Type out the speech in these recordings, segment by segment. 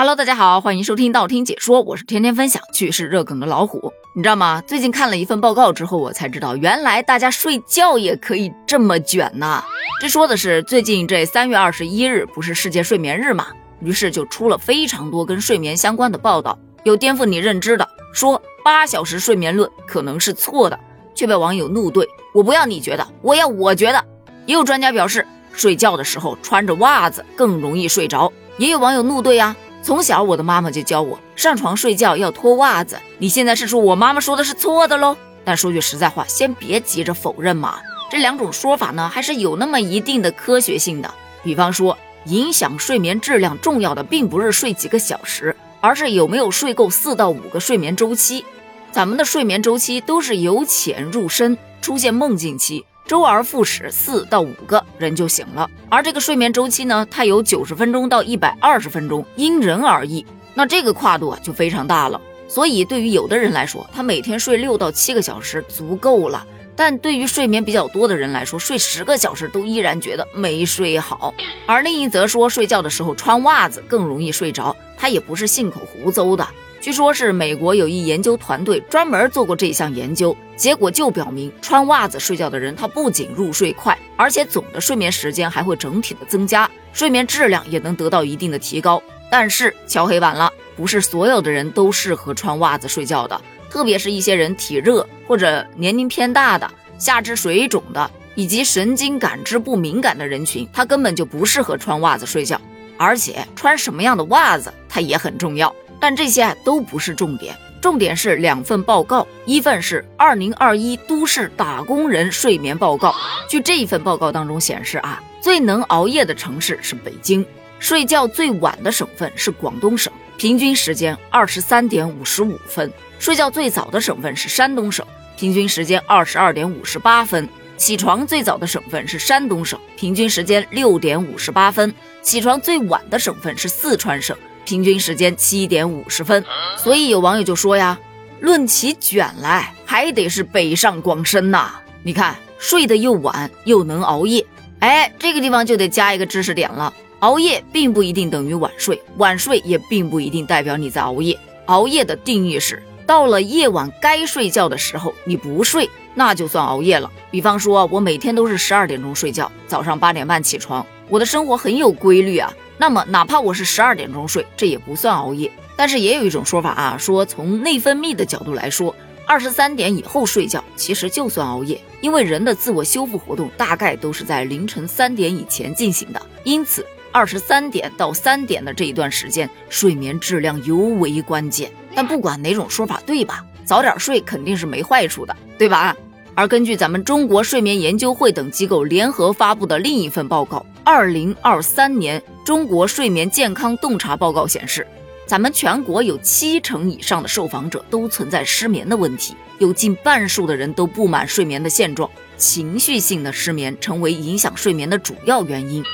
Hello，大家好，欢迎收听道听解说，我是天天分享趣事热梗的老虎。你知道吗？最近看了一份报告之后，我才知道原来大家睡觉也可以这么卷呢。这说的是最近这三月二十一日不是世界睡眠日嘛？于是就出了非常多跟睡眠相关的报道，有颠覆你认知的，说八小时睡眠论可能是错的，却被网友怒怼。我不要你觉得，我要我觉得。也有专家表示，睡觉的时候穿着袜子更容易睡着。也有网友怒怼啊。从小我的妈妈就教我上床睡觉要脱袜子，你现在是说我妈妈说的是错的喽？但说句实在话，先别急着否认嘛。这两种说法呢，还是有那么一定的科学性的。比方说，影响睡眠质量重要的并不是睡几个小时，而是有没有睡够四到五个睡眠周期。咱们的睡眠周期都是由浅入深，出现梦境期。周而复始，四到五个人就醒了。而这个睡眠周期呢，它有九十分钟到一百二十分钟，因人而异。那这个跨度啊就非常大了。所以对于有的人来说，他每天睡六到七个小时足够了；但对于睡眠比较多的人来说，睡十个小时都依然觉得没睡好。而另一则说，睡觉的时候穿袜子更容易睡着，他也不是信口胡诌的。据说，是美国有一研究团队专门做过这项研究，结果就表明，穿袜子睡觉的人，他不仅入睡快，而且总的睡眠时间还会整体的增加，睡眠质量也能得到一定的提高。但是敲黑板了，不是所有的人都适合穿袜子睡觉的，特别是一些人体热或者年龄偏大的、下肢水肿的以及神经感知不敏感的人群，他根本就不适合穿袜子睡觉。而且穿什么样的袜子，它也很重要。但这些都不是重点，重点是两份报告，一份是《二零二一都市打工人睡眠报告》。据这一份报告当中显示啊，最能熬夜的城市是北京，睡觉最晚的省份是广东省，平均时间二十三点五十五分；睡觉最早的省份是山东省，平均时间二十二点五十八分；起床最早的省份是山东省，平均时间六点五十八分；起床最晚的省份是四川省。平均时间七点五十分，所以有网友就说呀，论起卷来，还得是北上广深呐。你看，睡得又晚又能熬夜，哎，这个地方就得加一个知识点了。熬夜并不一定等于晚睡，晚睡也并不一定代表你在熬夜。熬夜的定义是，到了夜晚该睡觉的时候你不睡，那就算熬夜了。比方说，我每天都是十二点钟睡觉，早上八点半起床，我的生活很有规律啊。那么，哪怕我是十二点钟睡，这也不算熬夜。但是也有一种说法啊，说从内分泌的角度来说，二十三点以后睡觉其实就算熬夜，因为人的自我修复活动大概都是在凌晨三点以前进行的，因此二十三点到三点的这一段时间，睡眠质量尤为关键。但不管哪种说法对吧，早点睡肯定是没坏处的，对吧？而根据咱们中国睡眠研究会等机构联合发布的另一份报告，《二零二三年中国睡眠健康洞察报告》显示，咱们全国有七成以上的受访者都存在失眠的问题，有近半数的人都不满睡眠的现状，情绪性的失眠成为影响睡眠的主要原因。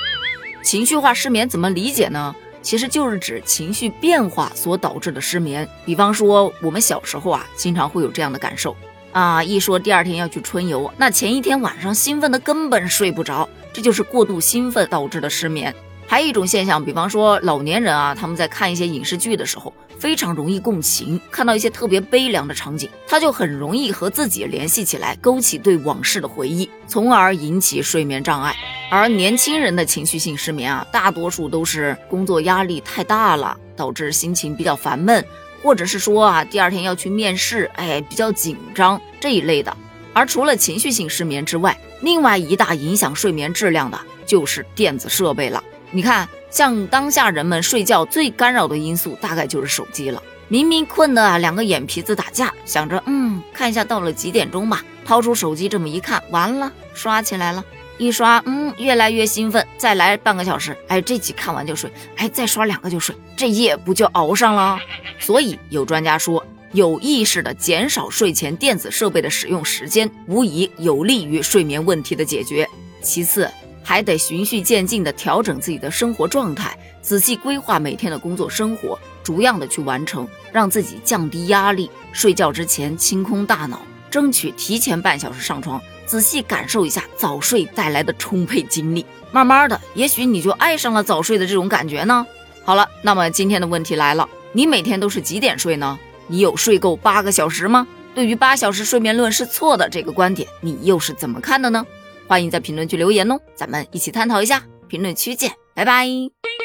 情绪化失眠怎么理解呢？其实就是指情绪变化所导致的失眠。比方说，我们小时候啊，经常会有这样的感受。啊，一说第二天要去春游，那前一天晚上兴奋的根本睡不着，这就是过度兴奋导致的失眠。还有一种现象，比方说老年人啊，他们在看一些影视剧的时候，非常容易共情，看到一些特别悲凉的场景，他就很容易和自己联系起来，勾起对往事的回忆，从而引起睡眠障碍。而年轻人的情绪性失眠啊，大多数都是工作压力太大了，导致心情比较烦闷。或者是说啊，第二天要去面试，哎，比较紧张这一类的。而除了情绪性失眠之外，另外一大影响睡眠质量的就是电子设备了。你看，像当下人们睡觉最干扰的因素，大概就是手机了。明明困的两个眼皮子打架，想着嗯，看一下到了几点钟吧，掏出手机这么一看，完了，刷起来了。一刷，嗯，越来越兴奋，再来半个小时，哎，这集看完就睡，哎，再刷两个就睡，这夜不就熬上了？所以有专家说，有意识的减少睡前电子设备的使用时间，无疑有利于睡眠问题的解决。其次，还得循序渐进的调整自己的生活状态，仔细规划每天的工作生活，逐样的去完成，让自己降低压力。睡觉之前清空大脑，争取提前半小时上床。仔细感受一下早睡带来的充沛精力，慢慢的，也许你就爱上了早睡的这种感觉呢。好了，那么今天的问题来了，你每天都是几点睡呢？你有睡够八个小时吗？对于八小时睡眠论是错的这个观点，你又是怎么看的呢？欢迎在评论区留言哦，咱们一起探讨一下。评论区见，拜拜。